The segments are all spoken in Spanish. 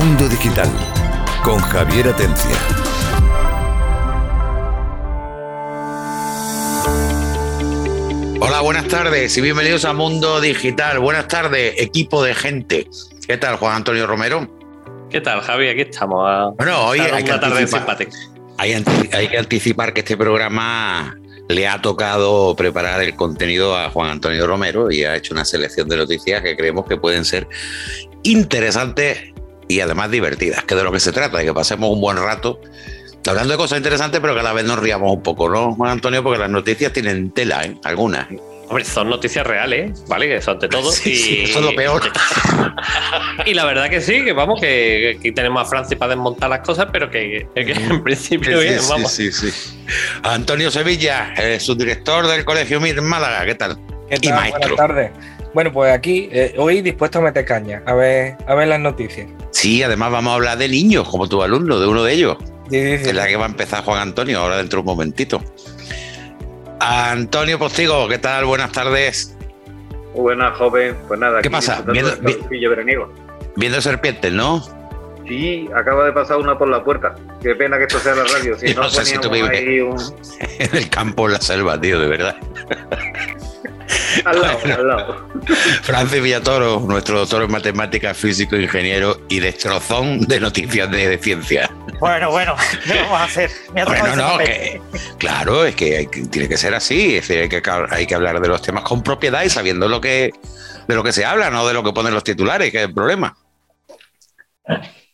Mundo Digital con Javier Atencia. Hola, buenas tardes y bienvenidos a Mundo Digital. Buenas tardes, equipo de gente. ¿Qué tal, Juan Antonio Romero? ¿Qué tal, Javi? Aquí estamos. A bueno, hoy hay que, tarde hay, hay que anticipar que este programa le ha tocado preparar el contenido a Juan Antonio Romero y ha hecho una selección de noticias que creemos que pueden ser interesantes y además divertidas, que de lo que se trata, de que pasemos un buen rato hablando de cosas interesantes, pero que a la vez nos riamos un poco, ¿no, Juan Antonio? Porque las noticias tienen tela, ¿eh? Algunas. Hombre, son noticias reales, ¿vale? Que son de todo. y... eso es lo peor. y la verdad que sí, que vamos, que aquí tenemos a Francia para desmontar las cosas, pero que, en principio bien, vamos. Sí, sí, sí. Antonio Sevilla, subdirector del Colegio Mir Málaga, ¿qué tal? ¿Qué tal? Y maestro. Buenas tardes. Bueno, pues aquí, eh, hoy dispuesto a meter caña, a ver, a ver las noticias. Sí, además vamos a hablar de niños, como tu alumno, de uno de ellos. Sí, Es la que va a empezar Juan Antonio, ahora dentro de un momentito. Antonio Postigo, ¿qué tal? Buenas tardes. buenas, joven. Pues nada, ¿qué pasa? Viendo, viendo serpientes, ¿no? Sí, acaba de pasar una por la puerta. Qué pena que esto sea la radio. Si no, sé si tú vives en el campo, en la selva, tío, de verdad. al lado, al lado. Francis Villatoro, nuestro doctor en matemáticas, físico, ingeniero y destrozón de noticias de, ciencia. Bueno, bueno, ¿qué vamos a hacer? Bueno, no, que, claro, es que, tiene que ser así. Es decir, hay que, hay que hablar de los temas con propiedad y sabiendo lo que, de lo que se habla, no de lo que ponen los titulares, que es el problema.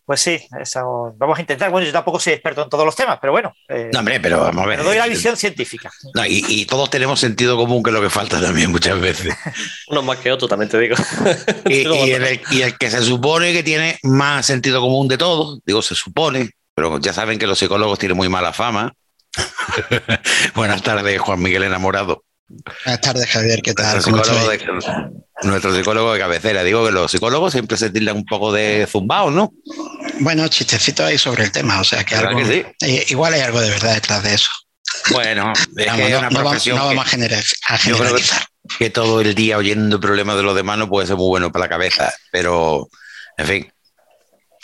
Pues sí, eso vamos a intentar. Bueno, yo tampoco soy experto en todos los temas, pero bueno. Eh, no, hombre, pero vamos a ver. Pero doy la visión científica. No, y, todos tenemos sentido común, que es lo que falta también muchas veces. Uno más que otro, también te digo. y, el, y, el, que se supone que tiene más sentido común de todos, digo, se supone, pero ya saben que los psicólogos tienen muy mala fama. Buenas tardes, Juan Miguel Enamorado. Buenas tardes, Javier, ¿qué tal? Nuestro psicólogo de cabecera. Digo que los psicólogos siempre se tildan un poco de zumbao, ¿no? Bueno, chistecito ahí sobre el tema, o sea que, algo, eh, igual hay algo de verdad detrás de eso. Bueno, es que no, una profesión vamos, a, generalizar. Yo creo que, todo el día oyendo problemas de los demás no puede ser muy bueno para la cabeza, pero, en fin,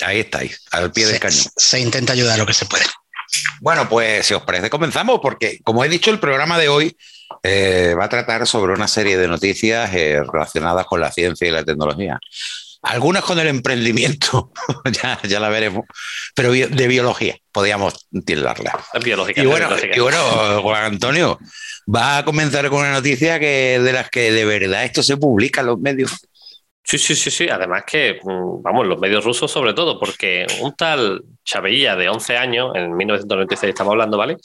ahí estáis, al pie del cañón. Se intenta ayudar lo que se puede. Bueno, pues si os parece, comenzamos, porque como he dicho, el programa de hoy eh, va a tratar sobre una serie de noticias eh, relacionadas con la ciencia y la tecnología. Algunas con el emprendimiento, ya, la veremos, pero de biología, podríamos tildarla. Biológica, y bueno, y bueno, Juan Antonio, va a comenzar con una noticia que de las que de verdad esto se publica en los medios. Sí, sí, sí, sí. Además que, mm, vamos, los medios rusos sobre todo, porque un tal Chavilla de 11 años, en 1996 estamos hablando, ¿vale?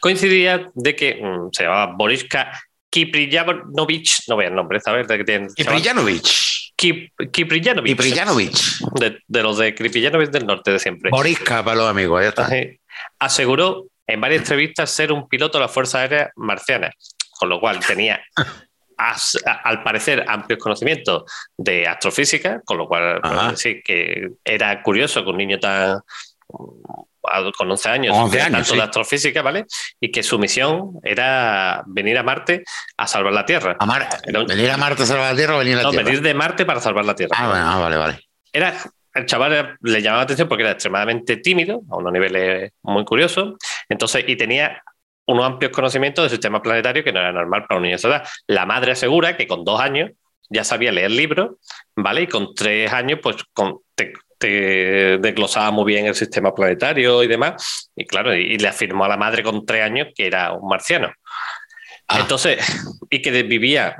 Coincidía de que mm, se llamaba Boriska Kipriyanovich, no voy el nombre, ¿sabes? De que tiene, Kipriyanovich. Kipriyanovich. De, de, los de Kipriyanovich del norte de siempre. Boriska para los amigos, ya está. Aseguró en varias entrevistas ser un piloto de la Fuerza Aérea Marciana, con lo cual tenía al parecer amplios conocimientos de astrofísica, con lo cual pues, sí, que era curioso que un niño tan con 11 años, 11 tanto de astrofísica, ¿vale? Y que su misión era venir a Marte a salvar la Tierra. ¿Venir a Marte a salvar la Tierra o venir a la no, Tierra? venir de Marte para salvar la Tierra. Ah, bueno, ah, vale, vale. Era, el chaval le llamaba la atención porque era extremadamente tímido, a unos niveles muy curiosos, entonces, y tenía unos amplios conocimientos del sistema planetario que no era normal para un niño. La madre asegura que con dos años ya sabía leer libros, ¿vale? Y con tres años, pues te, desglosaba muy bien el sistema planetario y demás. Y claro, y, le afirmó a la madre con tres años que era un marciano. Ah. Entonces, y que vivía.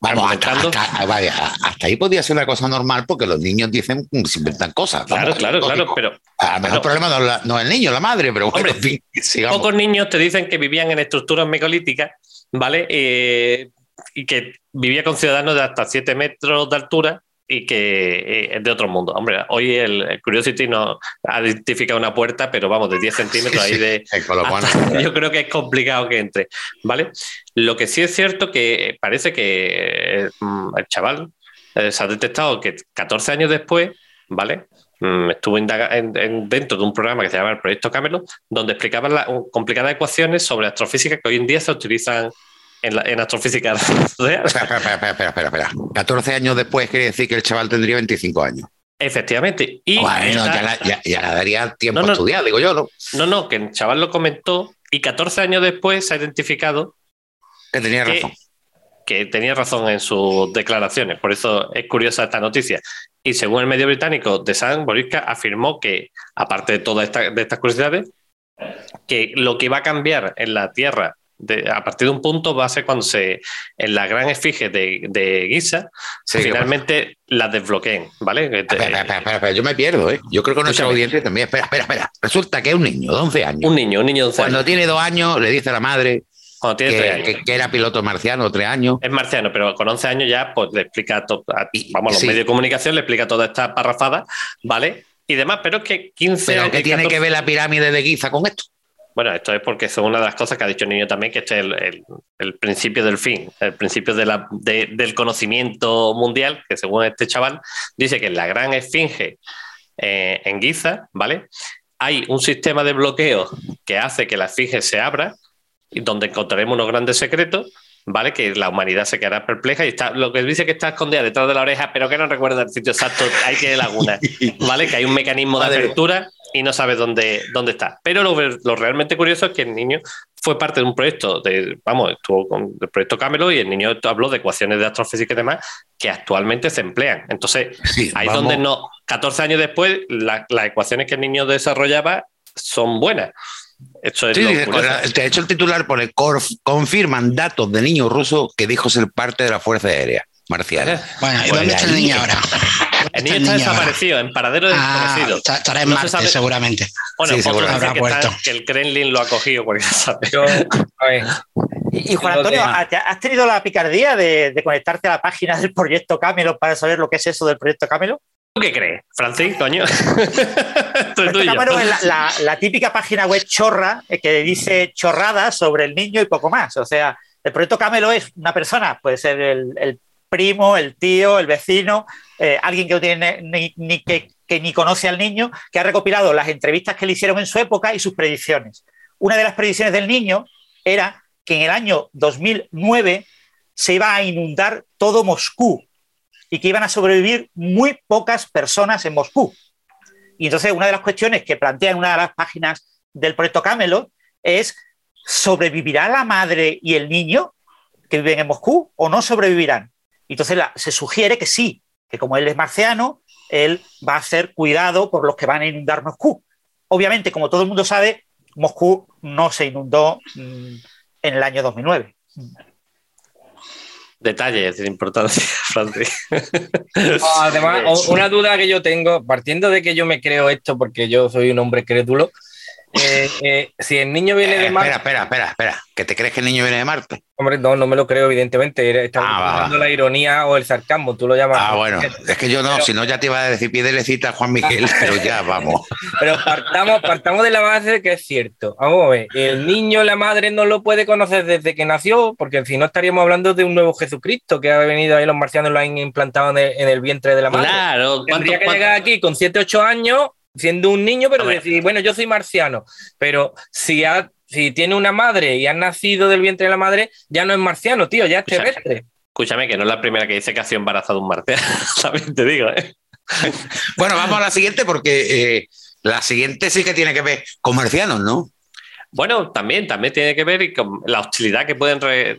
Vamos, hasta, hasta, ahí podía ser una cosa normal porque los niños dicen, mm, se inventan cosas. Claro, claro, claro, pero. el problema no, es el niño, la madre, pero bueno, Pocos niños te dicen que vivían en estructuras megalíticas, ¿vale? Eh, y que vivía con ciudadanos de hasta 7 metros de altura y que eh, es de otro mundo. Hombre, hoy el, Curiosity no ha identificado una puerta, pero vamos, de 10 centímetros ahí de... yo creo que es complicado que entre, ¿vale? Lo que sí es cierto que parece que mm, el chaval eh, se ha detectado que 14 años después, ¿vale? Mm, estuvo dentro de un programa que se llama el Proyecto Camelot, donde explicaban las complicadas ecuaciones sobre astrofísica que hoy en día se utilizan en, astrofísica Espera, espera, espera, espera, espera, 14 años después quiere decir que el chaval tendría 25 años. Efectivamente. Y bueno, ya, la, ya- ya la daría tiempo No, a estudiar, digo yo, ¿no? No, no, que el chaval lo comentó y 14 años después se ha identificado Que tenía que, razón. que tenía razón en sus declaraciones. Por eso es curiosa esta noticia. Y según el medio británico, The Sun, Borisca afirmó que, aparte de todas esta- de estas curiosidades, que lo que va a cambiar en la Tierra de- a partir de un punto va a ser cuando se en la gran esfinge de, de Giza Sí, ¿qué finalmente la desbloqueen, ¿vale? Que te- Espera, espera, yo me pierdo, ¿eh? Yo creo que nuestra audiencia también. Espera, espera, espera. Resulta que es un niño de 11 años. un niño, un niño de 11 Cuando años, tiene dos años, le dice a la madre cuando tiene tres que, años. que- que era piloto marciano, tres años. Es marciano, pero con 11 años ya pues le explica, to- a- Y- vamos, los sí. medios de comunicación le explica toda esta parrafada, ¿vale? Y demás, pero es que 15 Pero ¿qué tiene 14 que ver la pirámide de Giza con esto? Bueno, esto es porque es una de las cosas que ha dicho el niño también, que este es el, el- el principio del fin, el principio de la- de- del conocimiento mundial, que según este chaval, dice que en la gran esfinge eh, en Giza, ¿vale? Hay un sistema de bloqueo que hace que la esfinge se abra, y donde encontraremos unos grandes secretos, ¿vale? Que la humanidad se quedará perpleja y está, lo que dice que está escondida detrás de la oreja, pero que no recuerda el sitio exacto, hay que laguna, ¿vale? Que hay un mecanismo de apertura y no sabe dónde, dónde está. Pero lo, lo realmente curioso es que el niño fue parte de un proyecto, de, vamos, estuvo con el proyecto Camelo y el niño habló de ecuaciones de astrofísica y demás que actualmente se emplean. Entonces, Sí, ahí vamos. donde no, 14 años después, la- las ecuaciones que el niño desarrollaba son buenas. Esto es Sí, de hecho el titular pone "Corf- confirman datos de niño ruso que dijo ser parte de la Fuerza Aérea marciana. Bueno, ¿y Pues dónde está el niño ahora? El niño está ahora? desaparecido, en paradero Ah, desconocido. estará en No se sabe- seguramente. Bueno, Sí, otros Habrá que, está- puesto. que el Kremlin lo ha cogido, porque ya sabes. Yo, a ver, Y, y Juan Antonio, de- ¿te- ¿has tenido la picardía de, de conectarte a la página del proyecto Camelo para saber lo que es eso del proyecto Camelo? ¿Tú qué crees, Francis, coño? Esto es El proyecto tuyo. Camelo es la, la- la típica página web chorra eh, que dice chorradas sobre el niño y poco más. O sea, el proyecto Camelo es una persona, puede ser el, el primo, el tío, el vecino, eh, alguien que no tiene ni, que, ni conoce al niño, que ha recopilado las entrevistas que le hicieron en su época y sus predicciones. Una de las predicciones del niño era que en el año 2009 se iba a inundar todo Moscú y que iban a sobrevivir muy pocas personas en Moscú. Y entonces una de las cuestiones que plantea en una de las páginas del proyecto Camelo es, ¿sobrevivirá la madre y el niño que viven en Moscú o no sobrevivirán? Y entonces la- se sugiere que sí, que como él es marciano, él va a ser cuidado por los que van a inundar Moscú. Obviamente, como todo el mundo sabe, Moscú no se inundó mm, en el año 2009. Detalles de importancia, Francis. además, una duda que yo tengo, partiendo de que yo me creo esto porque yo soy un hombre crédulo, eh, eh, si el niño viene Eh, de Marte, espera, espera, espera, espera. ¿Que te crees que el niño viene de Marte? hombre, no, no me lo creo, evidentemente. Estaba Ah, la ironía o el sarcasmo, tú lo llamas. Ah, bueno. Es que yo no, si no ya te iba a decir piedelecita a Juan Miguel, pero ya vamos. Pero partamos, partamos de la base de que es cierto. Vamos a ver, el niño, la madre no lo puede conocer desde que nació, porque si no estaríamos hablando de un nuevo Jesucristo que ha venido ahí, los marcianos lo han implantado en el, en el vientre de la madre. Claro, Tendría que ¿cuánto- llegar aquí con 7, 8 años, siendo un niño, pero decir, bueno, yo soy marciano. Pero si, ha- si tiene una madre y ha nacido del vientre de la madre, ya no es marciano, tío, ya es Escucha, terrestre. Escúchame, que no es la primera que dice que ha sido embarazado un marciano. También te digo, ¿eh? Bueno, vamos a la siguiente porque eh, la siguiente sí que tiene que ver con marcianos, ¿no? Bueno, también, también tiene que ver con la hostilidad que pueden re-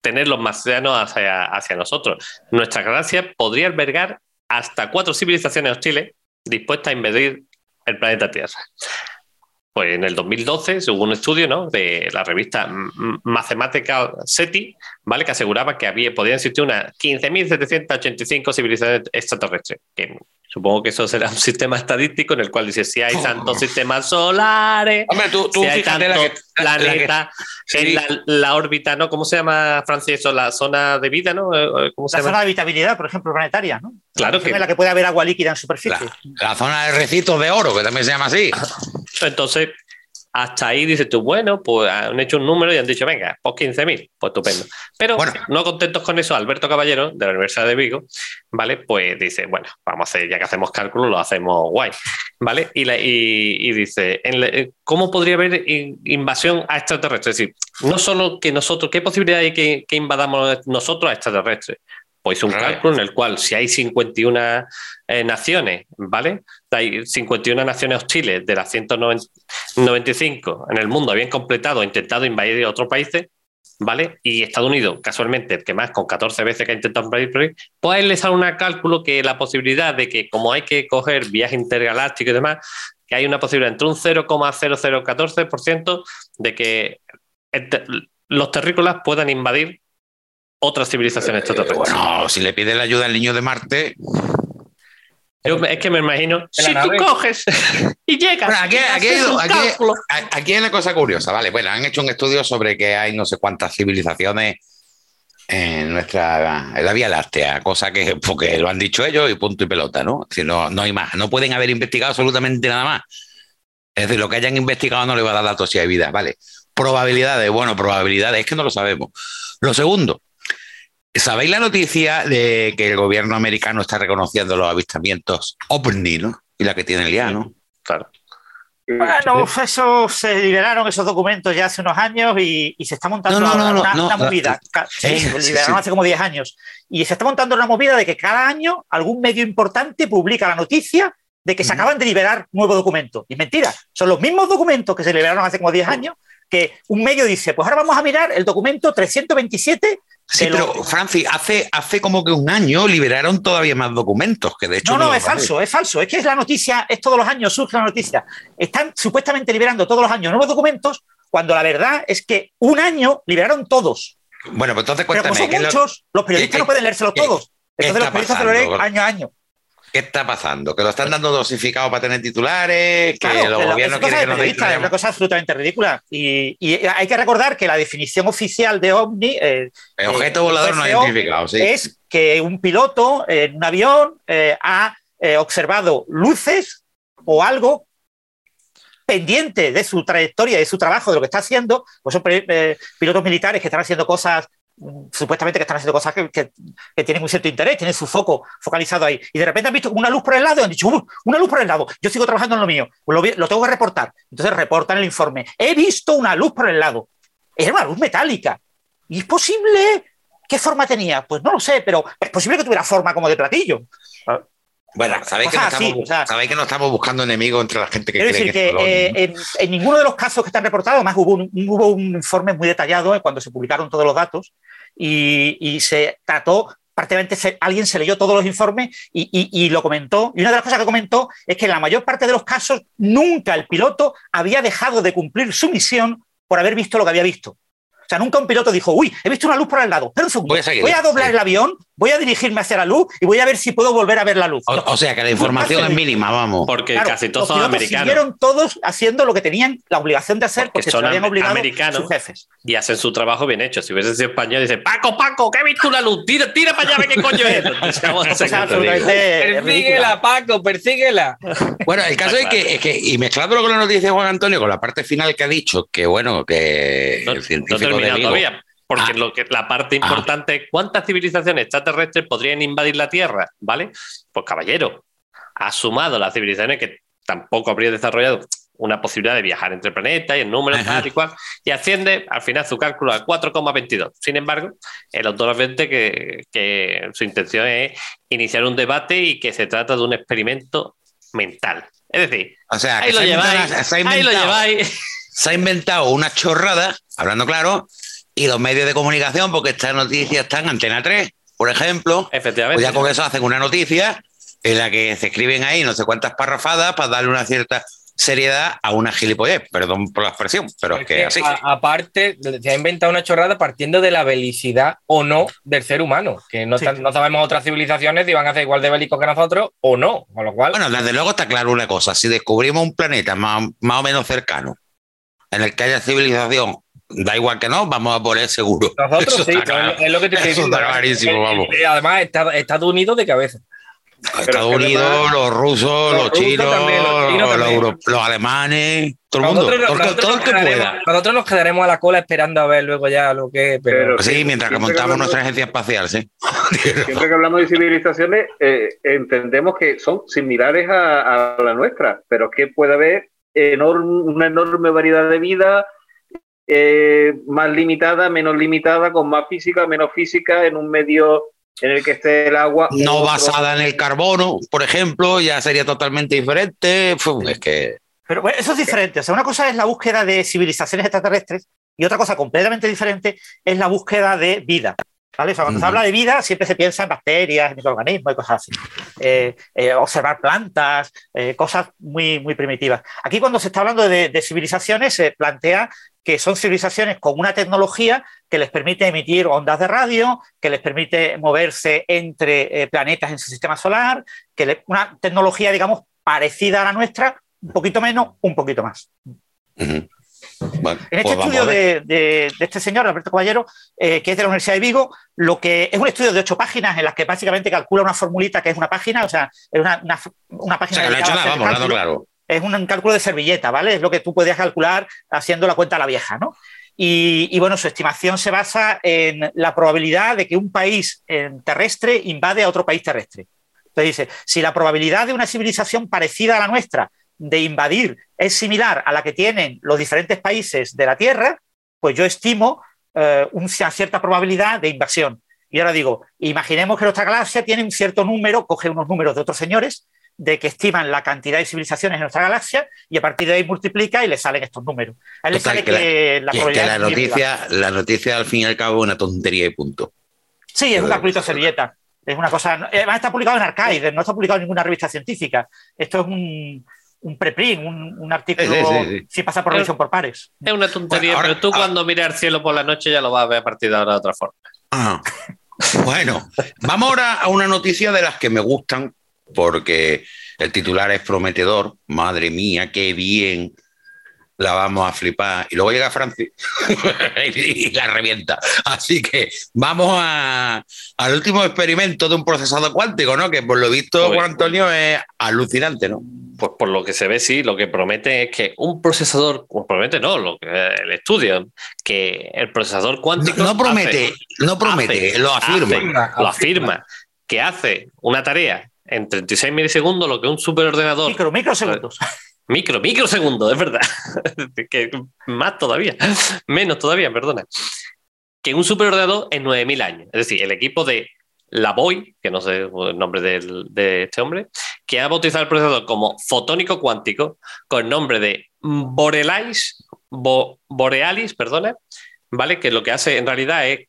tener los marcianos hacia, hacia nosotros. Nuestra galaxia podría albergar hasta cuatro civilizaciones hostiles dispuestas a invadir el planeta Tierra. Pues en el 2012 se hubo un estudio ¿no? de la revista Mathematical SETI, ¿vale? que aseguraba que había, podían existir unas 15.785 civilizaciones extraterrestres. Supongo que eso será un sistema estadístico en el cual dice si hay tantos sistemas solares, Hombre, tú, tú si hay tantos planetas sí. en la, la órbita, ¿no? ¿Cómo se llama, Francis? Eso, la zona de vida, ¿no? Eh, ¿Cómo se La llama? zona de habitabilidad, por ejemplo, planetaria, ¿no? Claro En que la que puede haber agua líquida en superficie. la zona de recitos de oro, que también se llama así. Entonces, hasta ahí dices tú, bueno, pues han hecho un número y han dicho, venga, pues 15.000, pues estupendo. Pero Bueno. no contentos con eso, Alberto Caballero, de la Universidad de Vigo, ¿vale? Pues dice, bueno, vamos a hacer, ya que hacemos cálculos, lo hacemos guay, ¿vale? Y, la- y- y dice, en la- eh, ¿cómo podría haber in- invasión a extraterrestres? Es decir, no solo que nosotros, ¿qué posibilidad hay que, que invadamos nosotros a extraterrestres? Pues hizo un cálculo en el cual si hay 51 eh, naciones, ¿vale? Hay 51 naciones hostiles de las 195 en el mundo habían completado o intentado invadir otros países, ¿vale? Y Estados Unidos, casualmente, el que más, con 14 veces que ha intentado invadir, pues le sale un cálculo que la posibilidad de que, como hay que coger viaje intergaláctico y demás, que hay una posibilidad entre un 0,0014% de que los terrícolas puedan invadir otras civilizaciones extraterrestres. Bueno, si le pide la ayuda al niño de Marte. es que me imagino, si tú coges y llegas. aquí, aquí, hay una cosa curiosa, ¿vale? Bueno, han hecho un estudio sobre que hay no sé cuántas civilizaciones en nuestra en la Vía Láctea, cosa que porque lo han dicho ellos y punto y pelota, ¿no? Si no, no hay más, no pueden haber investigado absolutamente nada más. Es decir, lo que hayan investigado no le va a dar datos si hay vida, ¿vale? Probabilidades, bueno, probabilidades, es que no lo sabemos. Lo segundo, ¿Sabéis la noticia de que el gobierno americano está reconociendo los avistamientos OVNI, ¿no? Y la que tiene el IA, ¿no? Claro. Bueno, eso se liberaron esos documentos ya hace unos años y, se está montando una, movida. Sí, se liberaron hace como 10 años. Y se está montando una movida de que cada año algún medio importante publica la noticia de que se acaban de liberar nuevos documentos. Y mentira, son los mismos documentos que se liberaron hace como 10 años que un medio dice, pues ahora vamos a mirar el documento 327 Sí, pero Francis, hace, hace como que un año liberaron todavía más documentos, que de hecho... No, no, es falso, es falso. Es que es la noticia, es todos los años, surge la noticia. Están supuestamente liberando todos los años nuevos documentos, cuando la verdad es que un año liberaron todos. Bueno, pues entonces cuéntame. Pero como son muchos, los periodistas no pueden leérselos todos. Entonces los periodistas se lo leen año a año. ¿Qué está pasando? ¿Que lo están dando dosificado para tener titulares? ¿Que los gobiernos quieren que nos Es una cosa absolutamente ridícula. Y, hay que recordar que la definición oficial de OVNI. Eh, el objeto volador no identificado, sí. Es que un piloto en un avión eh, ha eh, observado luces o algo pendiente de su trayectoria, de su trabajo, de lo que está haciendo, pues son pilotos militares que están haciendo cosas supuestamente que están haciendo cosas que, tienen un cierto interés, tienen su foco focalizado ahí. Y de repente han visto una luz por el lado y han dicho, una luz por el lado, yo sigo trabajando en lo mío, lo, tengo que reportar. Entonces reportan el informe. He visto una luz por el lado. Era una luz metálica. ¿Y es posible? ¿Qué forma tenía? Pues no lo sé, pero es posible que tuviera forma como de platillo. Bueno, sabéis que, no estamos, buscando enemigos entre la gente que Quiero decir que, eh, en, ninguno de los casos que están reportados, además hubo un, hubo un informe muy detallado eh, cuando se publicaron todos los datos y, se trató prácticamente alguien se leyó todos los informes y, lo comentó. Y una de las cosas que comentó es que en la mayor parte de los casos nunca el piloto había dejado de cumplir su misión por haber visto lo que había visto. O sea, nunca un piloto dijo, uy, he visto una luz por el lado. Pero un segundo, voy a, doblar el avión, voy a dirigirme hacia la luz y voy a ver si puedo volver a ver la luz. O, sea, que la información es mínima, vamos. Porque casi todos son americanos. Siguieron todos haciendo lo que tenían la obligación de hacer porque, son habían obligado americanos sus jefes. Y hacen su trabajo bien hecho. Si hubiese sido español, dice, Paco, Paco, que he visto una luz, tira, tira para allá, ve qué coño es. persíguela, Paco, persíguela. Bueno, el caso es que, es que, y mezclándolo con la noticia de Juan Antonio, con la parte final que ha dicho, que bueno, que el científico de todavía porque ah. lo que, la parte ah. importante es cuántas civilizaciones extraterrestres podrían invadir la Tierra, ¿vale? Pues caballero, ha sumado las civilizaciones que tampoco habría desarrollado una posibilidad de viajar entre planetas y el número tal y cual, y asciende al final su cálculo a 4,22. Sin embargo, el autor advierte que, que su intención es iniciar un debate y que se trata de un experimento mental. Es decir, o sea, ahí, lo, lleváis, ahí lo lleváis. Se ha inventado una chorrada, hablando claro, y los medios de comunicación, porque estas noticias están en Antena 3, por ejemplo. Efectivamente. Pues ya con eso hacen una noticia en la que se escriben ahí no sé cuántas parrafadas para darle una cierta seriedad a una gilipollez, perdón por la expresión, pero es, que, así. aparte, se ha inventado una chorrada partiendo de la belicidad o no del ser humano, que no, no sabemos otras civilizaciones si van a ser igual de bélicos que nosotros o no, con lo cual... Bueno, desde luego está claro una cosa, si descubrimos un planeta más, más o menos cercano, en el que haya civilización da igual que no, vamos a poner seguro. Nosotros sí, es lo que te estoy diciendo. clarísimo, vamos. Además, Estados Unidos de cabeza. Estados Unidos, los rusos, los, chinos, los, alemanes, todo el mundo. Nosotros, nos quedaremos a la cola esperando a ver luego ya lo que. Pero, sí, mientras que montamos nuestra agencia espacial, sí. Siempre que hablamos de civilizaciones, eh, entendemos que son similares a, a la nuestra, pero que puede haber una enorme variedad de vida eh, más limitada, menos limitada, con más física, menos física, en un medio en el que esté el agua. No basada en el carbono, por ejemplo, ya sería totalmente diferente. es que. Pero bueno, eso es diferente. O sea, una cosa es la búsqueda de civilizaciones extraterrestres y otra cosa completamente diferente es la búsqueda de vida. ¿Vale? O sea, cuando se habla de vida, siempre se piensa en bacterias, en microorganismos y cosas así. Eh, eh, observar plantas, eh, cosas muy, muy primitivas. Aquí, cuando se está hablando de, de, civilizaciones, se plantea que son civilizaciones con una tecnología que les permite emitir ondas de radio, que les permite moverse entre planetas en su sistema solar, que le, una tecnología, digamos, parecida a la nuestra, un poquito menos, un poquito más. En este pues estudio de, este señor, Alberto Caballero, eh, que es de la Universidad de Vigo, lo que es un estudio de ocho páginas en las que básicamente calcula una formulita que es una página, o sea, es una, una, página. O sea, que nada, vamos, claro. Es un cálculo de servilleta, ¿vale? Es lo que tú podías calcular haciendo la cuenta a la vieja, ¿no? Y, y, bueno, su estimación se basa en la probabilidad de que un país terrestre invade a otro país terrestre. Entonces dice, si la probabilidad de una civilización parecida a la nuestra de invadir es similar a la que tienen los diferentes países de la Tierra, pues yo estimo eh, una cierta probabilidad de invasión. Y ahora digo, imaginemos que nuestra galaxia tiene un cierto número, coge unos números de otros señores, de que estiman la cantidad de civilizaciones en nuestra galaxia y a partir de ahí multiplica y le salen estos números. A él le sale que, la, la noticia, la noticia al fin y al cabo es una tontería y punto. Sí, es un calculito servilleta. Es una cosa. Además está publicado en Archive, no está publicado en ninguna revista científica. Esto es un, un preprint, un, un artículo si pasa por revisión por pares. Es una tontería, pero tú cuando miras el cielo por la noche ya lo vas a ver a partir de ahora de otra forma. Ah. bueno, vamos ahora a una noticia de las que me gustan, porque el titular es prometedor. Madre mía, qué bien la vamos a flipar. Y luego llega Francis y la revienta. Así que vamos a, al último experimento de un procesador cuántico, ¿no? Que por lo visto, Juan pues, Antonio, es alucinante, ¿no? Pues por lo que se ve, sí, lo que promete es que un procesador, pues promete no, lo que el estudio, que el procesador cuántico. No, promete, no promete, lo afirma. lo afirma, que hace una tarea en 36 milisegundos, lo que un superordenador. Micro, microsegundos. Micro, microsegundos, es verdad. que más todavía, menos todavía, perdona. Que un superordenador en 9000 años. Es decir, el equipo de la Boy, que no sé el nombre de, este hombre, que ha bautizado el procesador como fotónico cuántico con el nombre de Borealis, Borealis, perdona, ¿vale? Que lo que hace en realidad es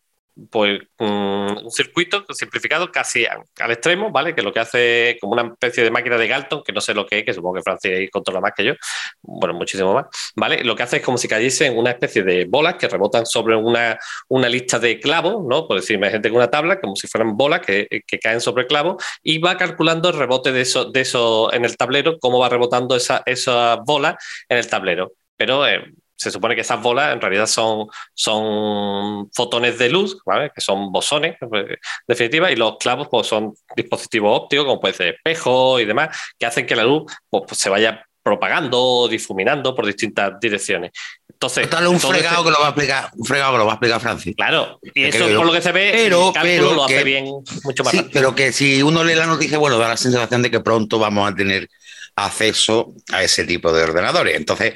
pues un circuito simplificado casi al extremo, ¿vale? Que lo que hace como una especie de máquina de Galton, que no sé lo que es, que supongo que Francis controla más que yo, bueno, muchísimo más, ¿vale? Lo que hace es como si cayesen una especie de bolas que rebotan sobre una, una lista de clavos, ¿no? Por decir, gente con una tabla, como si fueran bolas que, que, caen sobre clavos, y va calculando el rebote de eso, de eso en el tablero, cómo va rebotando esa, esa bola en el tablero. Pero eh, se supone que esas bolas en realidad son, son fotones de luz, ¿vale? que son bosones, pues, en definitiva, y los clavos pues, son dispositivos ópticos, como puede ser espejo y demás, que hacen que la luz pues, pues se vaya propagando, difuminando por distintas direcciones. Entonces, un fregado que lo va a explicar, un fregado que lo va a explicar Francis. Claro, y eso por lo que se ve, pero, pero lo hace bien mucho más. Sí, pero que si uno lee la noticia, bueno, da la sensación de que pronto vamos a tener acceso a ese tipo de ordenadores. Entonces,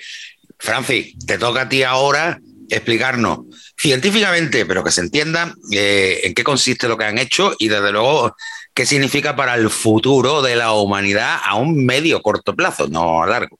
Francis, te toca a ti ahora explicarnos científicamente, pero que se entienda eh, en qué consiste lo que han hecho y desde luego qué significa para el futuro de la humanidad a un medio corto plazo, no a largo.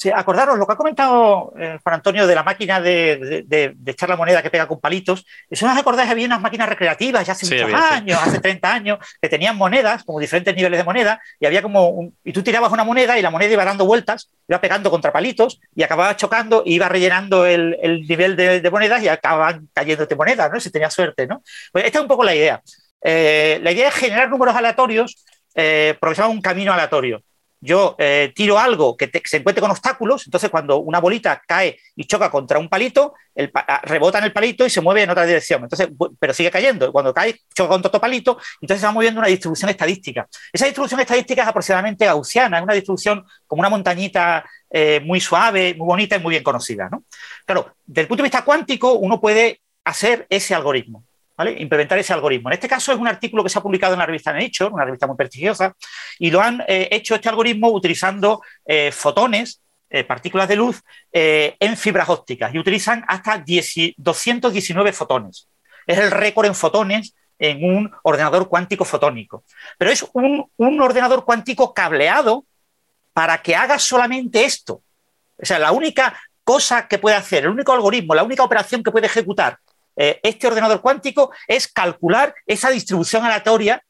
Sí, acordaros lo que ha comentado eh, Juan Antonio de la máquina de, echar la moneda que pega con palitos. Eso os acordáis, había unas máquinas recreativas ya hace muchos años, hace 30 años, que tenían monedas, como diferentes niveles de moneda, y había como. y tú tirabas una moneda y la moneda iba dando vueltas, iba pegando contra palitos y acababa chocando y iba rellenando el, nivel de, monedas y acababan cayéndote monedas, ¿no? Si tenías suerte, ¿no? Pues esta es un poco la idea. Eh, la idea es generar números aleatorios, eh, porque se llama un camino aleatorio yo eh, tiro algo que, se encuentre con obstáculos, entonces cuando una bolita cae y choca contra un palito, el, ah, rebota en el palito y se mueve en otra dirección, entonces, pero sigue cayendo. Cuando cae, choca contra otro palito, entonces se va moviendo una distribución estadística. Esa distribución estadística es aproximadamente gaussiana, es una distribución como una montañita eh, muy suave, muy bonita y muy bien conocida. ¿no? Claro, desde el punto de vista cuántico, uno puede hacer ese algoritmo implementar ese algoritmo. En este caso es un artículo que se ha publicado en la revista Nature, una revista muy prestigiosa, y lo han eh, hecho este algoritmo utilizando eh, fotones, eh, partículas de luz, en fibras ópticas y utilizan hasta 219 fotones. Es el récord en fotones en un ordenador cuántico fotónico. Pero es un, un ordenador cuántico cableado para que haga solamente esto. O sea, la única cosa que puede hacer, el único algoritmo, la única operación que puede ejecutar eh, este ordenador cuántico es calcular esa distribución aleatoria,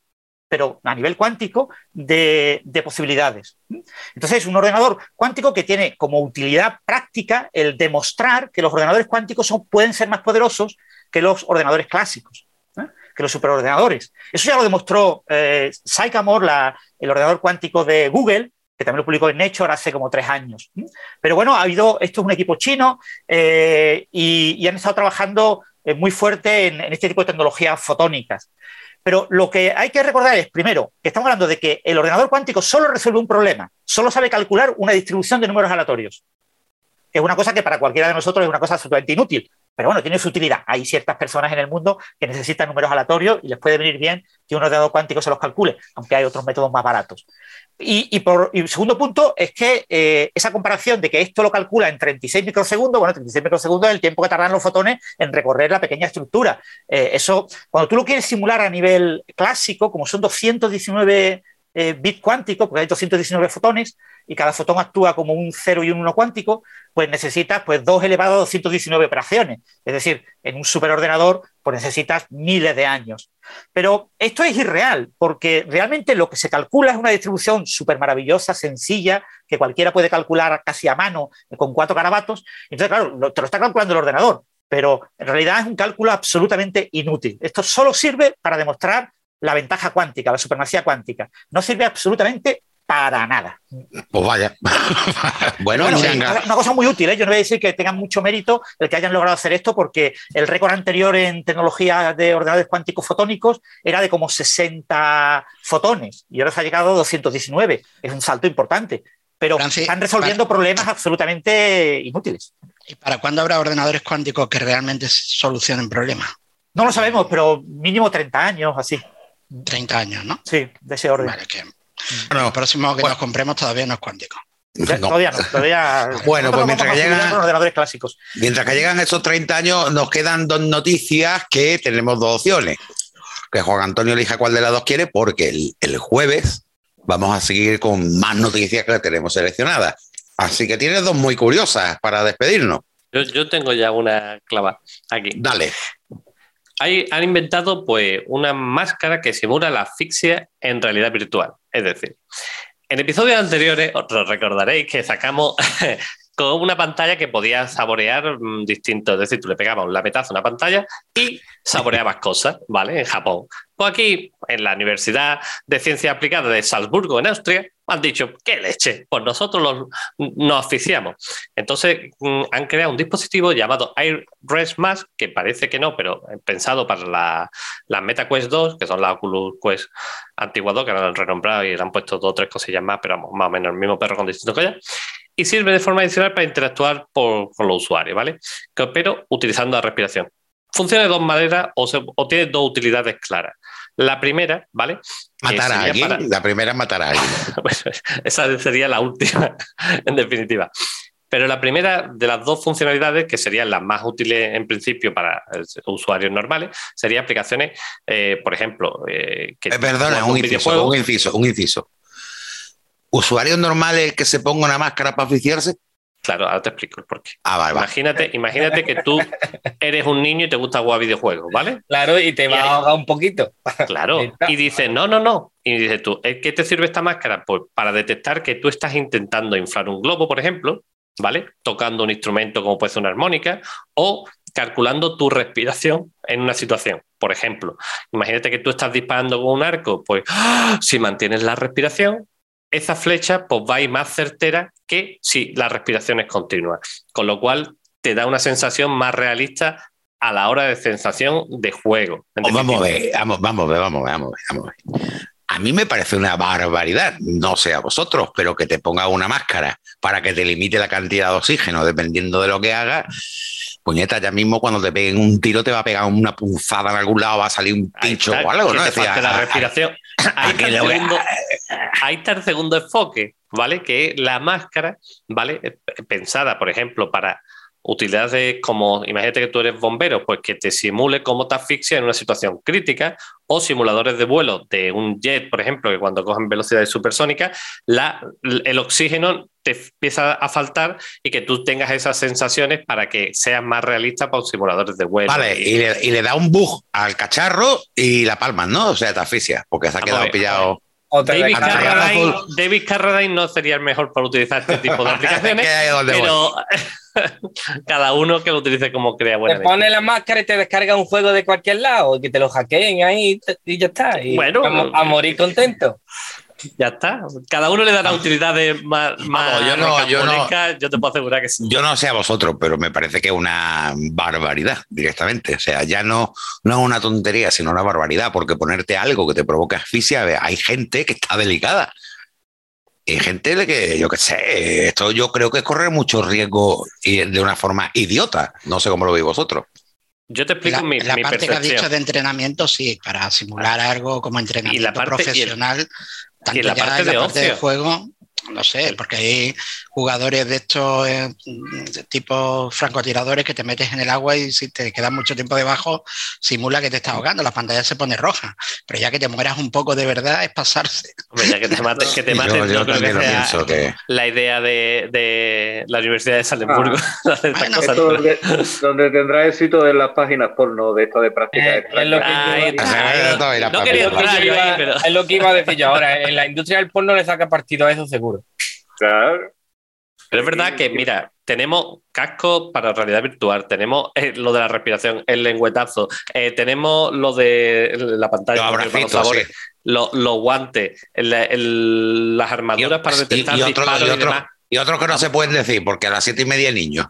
pero a nivel cuántico, de, posibilidades. Entonces, es un ordenador cuántico que tiene como utilidad práctica el demostrar que los ordenadores cuánticos son, pueden ser más poderosos que los ordenadores clásicos ¿eh? que los superordenadores. Eso ya lo demostró eh, Sycamore, el ordenador cuántico de Google, que también lo publicó en Nature hace como tres años. Pero bueno, ha habido, esto es un equipo chino y, y, han estado trabajando muy fuerte en, este tipo de tecnologías fotónicas. Pero lo que hay que recordar es, primero, que estamos hablando de que el ordenador cuántico solo resuelve un problema, solo sabe calcular una distribución de números aleatorios. Es una cosa que para cualquiera de nosotros es una cosa absolutamente inútil, pero bueno, tiene su utilidad. Hay ciertas personas en el mundo que necesitan números aleatorios y les puede venir bien que un ordenador cuántico se los calcule, aunque hay otros métodos más baratos. Y, por, segundo punto es que eh, esa comparación de que esto lo calcula en 36 microsegundos, bueno, 36 microsegundos es el tiempo que tardan los fotones en recorrer la pequeña estructura. Eh, eso, cuando tú lo quieres simular a nivel clásico, como son 219 eh, bits cuánticos, porque hay 219 fotones, y cada fotón actúa como un 0 y un 1 cuántico, pues necesitas pues 2 elevado a 219 operaciones. Es decir, en un superordenador pues necesitas miles de años. Pero esto es irreal, porque realmente lo que se calcula es una distribución súper maravillosa, sencilla, que cualquiera puede calcular casi a mano con cuatro carabatos. Entonces, claro, te lo está calculando el ordenador, pero en realidad es un cálculo absolutamente inútil. Esto solo sirve para demostrar la ventaja cuántica, la supremacía cuántica. No sirve absolutamente para nada. Pues vaya. bueno, una, cosa muy útil. ¿eh? Yo no voy a decir que tengan mucho mérito el que hayan logrado hacer esto, porque el récord anterior en tecnología de ordenadores cuánticos fotónicos era de como 60 fotones y ahora se ha llegado a 219. Es un salto importante. Pero están resolviendo problemas absolutamente inútiles. ¿Y para cuándo habrá ordenadores cuánticos que realmente solucionen problemas? No lo sabemos, pero mínimo 30 años, así. 30 años, ¿no? Sí, de ese orden. Vale, que bueno, el próximo que nos compremos todavía no es cuántico. Todavía no, todavía. bueno, pues mientras que llegan. ordenadores clásicos. Mientras que llegan esos 30 años, nos quedan dos noticias que tenemos dos opciones. Que Juan Antonio elija cuál de las dos quiere, porque el, jueves vamos a seguir con más noticias que tenemos seleccionadas. Así que tienes dos muy curiosas para despedirnos. Yo, yo tengo ya una clava aquí. Dale han inventado pues, una máscara que simula la asfixia en realidad virtual. Es decir, en episodios anteriores os recordaréis que sacamos con una pantalla que podía saborear mm, distintos. Es decir, tú le pegabas un lametazo a una pantalla y saboreabas cosas, ¿vale? En Japón. Pues aquí, en la Universidad de Ciencias Aplicadas de Salzburgo, en Austria, han dicho, ¿qué leche? Pues nosotros nos asfixiamos. Entonces mm, han creado un dispositivo llamado Air Rest Mask, que parece que no, pero pensado para la, las MetaQuest 2, que son las Oculus Quest antiguas 2, que han renombrado y le han puesto dos o tres cosillas más, pero más o menos el mismo perro con distintos collas. Y sirve de forma adicional para interactuar con los usuarios, ¿vale? Pero utilizando la respiración. Funciona de dos maneras o, o tiene dos utilidades claras. La primera, ¿vale? Matar a alguien. La primera es matar a alguien. Esa sería la última, en definitiva. Pero la primera de las dos funcionalidades, que serían las más útiles en principio para usuarios normales, serían aplicaciones, eh, por ejemplo, eh, que. Eh, perdona, un, inciso, un inciso, un inciso. ¿Usuarios normales que se ponga una máscara para oficiarse? Claro, ahora te explico el porqué. Ah, imagínate, imagínate que tú eres un niño y te gusta jugar videojuegos, ¿vale? Claro, y te va a ahogar un poquito. Claro, y dices, no, no, no. Y dices tú, ¿qué te sirve esta máscara? Pues para detectar que tú estás intentando inflar un globo, por ejemplo, ¿vale? Tocando un instrumento como puede ser una armónica, o calculando tu respiración en una situación. Por ejemplo, imagínate que tú estás disparando con un arco, pues ¡ah! si mantienes la respiración, esa flecha pues va a ir más certera que si la respiración es continua. Con lo cual te da una sensación más realista a la hora de sensación de juego. Vamos a ver, vamos, vamos a ver, vamos a ver, vamos a ver. A mí me parece una barbaridad, no sé a vosotros, pero que te ponga una máscara para que te limite la cantidad de oxígeno dependiendo de lo que hagas. Puñeta, ya mismo cuando te peguen un tiro te va a pegar una punzada en algún lado, va a salir un pincho o algo, ¿no? la respiración. Ahí está, el segundo, ahí está el segundo enfoque, ¿vale? Que la máscara, ¿vale? Pensada, por ejemplo, para utilidades como, imagínate que tú eres bombero, pues que te simule cómo te asfixia en una situación crítica, o simuladores de vuelo de un jet, por ejemplo, que cuando cogen velocidades supersónicas, la, el oxígeno te empieza a faltar y que tú tengas esas sensaciones para que seas más realista para los simuladores de vuelo. Vale, y, le, da un bug al cacharro y la palma, ¿no? O sea, te asfixia, porque se ha quedado pillado. David Carradine, David Carradine, no sería el mejor para utilizar este tipo de aplicaciones, pero cada uno que lo utilice como crea buena. Te pone la máscara y te descarga un juego de cualquier lado y que te lo hackeen ahí y ya está. Y bueno, a, morir contento. Ya está. Cada uno le da la utilidad más, más yo, no, yo, no, yo te puedo asegurar que sí. Yo no sé a vosotros, pero me parece que es una barbaridad directamente. O sea, ya no, no es una tontería, sino una barbaridad, porque ponerte algo que te provoque asfixia, hay gente que está delicada. Hay gente que, yo qué sé, esto yo creo que es correr mucho riesgo y de una forma idiota. No sé cómo lo veis vosotros. Yo te explico la, mi, la parte que has dicho de entrenamiento, sí, para simular algo como entrenamiento profesional, tanto la parte, de, la parte de juego, no sé, porque hay jugadores de estos eh, tipo francotiradores que te metes en el agua y si te quedas mucho tiempo debajo, simula que te estás ahogando, la pantalla se pone roja. Pero ya que te mueras un poco de verdad es pasarse. ya que te mates, que te mates, yo, creo que, la idea de, la Universidad de Salzburgo. Ah. donde, tendrá éxito en las páginas porno de esto de práctica. Eh, es, lo que no quería entrar yo ahí, pero... Es lo que iba a decir yo ahora. En la industria del porno le saca partido a eso seguro. Claro. Pero es verdad que, mira, tenemos casco para realidad virtual, tenemos eh, lo de la respiración, el lengüetazo, eh, tenemos lo de la pantalla, los, sabores, los, guantes, las armaduras para detectar y, otro, y, otros que no se pueden decir, porque a las siete y media niños.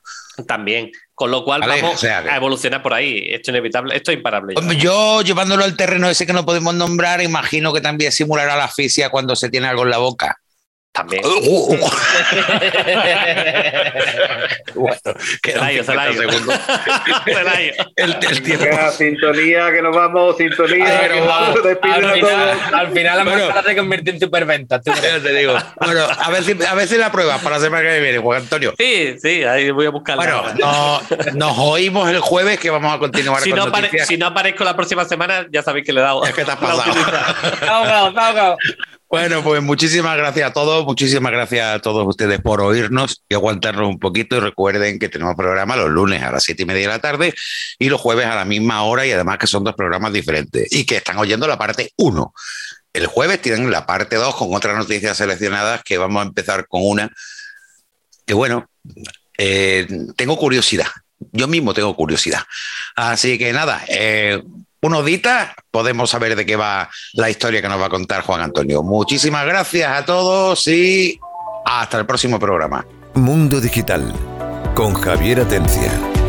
También. Con lo cual vamos a evolucionar por ahí. Esto es inevitable, esto es imparable. Yo, llevándolo al terreno ese que no podemos nombrar, imagino que también simulará la asfixia cuando se tiene algo en la boca. También. Uh, uh, uh. bueno, Celayo, Celayo. el, el tiempo. La sintonía, que nos vamos, sintonía. que vamos, al, final, al final la bueno, se convierte en superventa. Tú. te digo. Bueno, a ver si, a ver si la prueba para la semana que viene, Juan Antonio. Sí, sí, ahí voy a buscarla. Bueno, no, nos oímos el jueves que vamos a continuar si con no noticias. Si no aparezco la próxima semana, ya sabéis que le he dado. Es que te has pasado. Bueno, pues muchísimas gracias a todos, muchísimas gracias a todos ustedes por oírnos y aguantarnos un poquito. Y recuerden que tenemos programa los lunes a las siete y media de la tarde y los jueves a la misma hora y además que son dos programas diferentes y que están oyendo la parte 1. El jueves tienen la parte 2 con otras noticias seleccionadas que vamos a empezar con una que bueno, eh, tengo curiosidad. Yo mismo tengo curiosidad. Así que nada, eh, unos días podemos saber de qué va la historia que nos va a contar Juan Antonio. Muchísimas gracias a todos y hasta el próximo programa. Mundo Digital con Javier Atencia.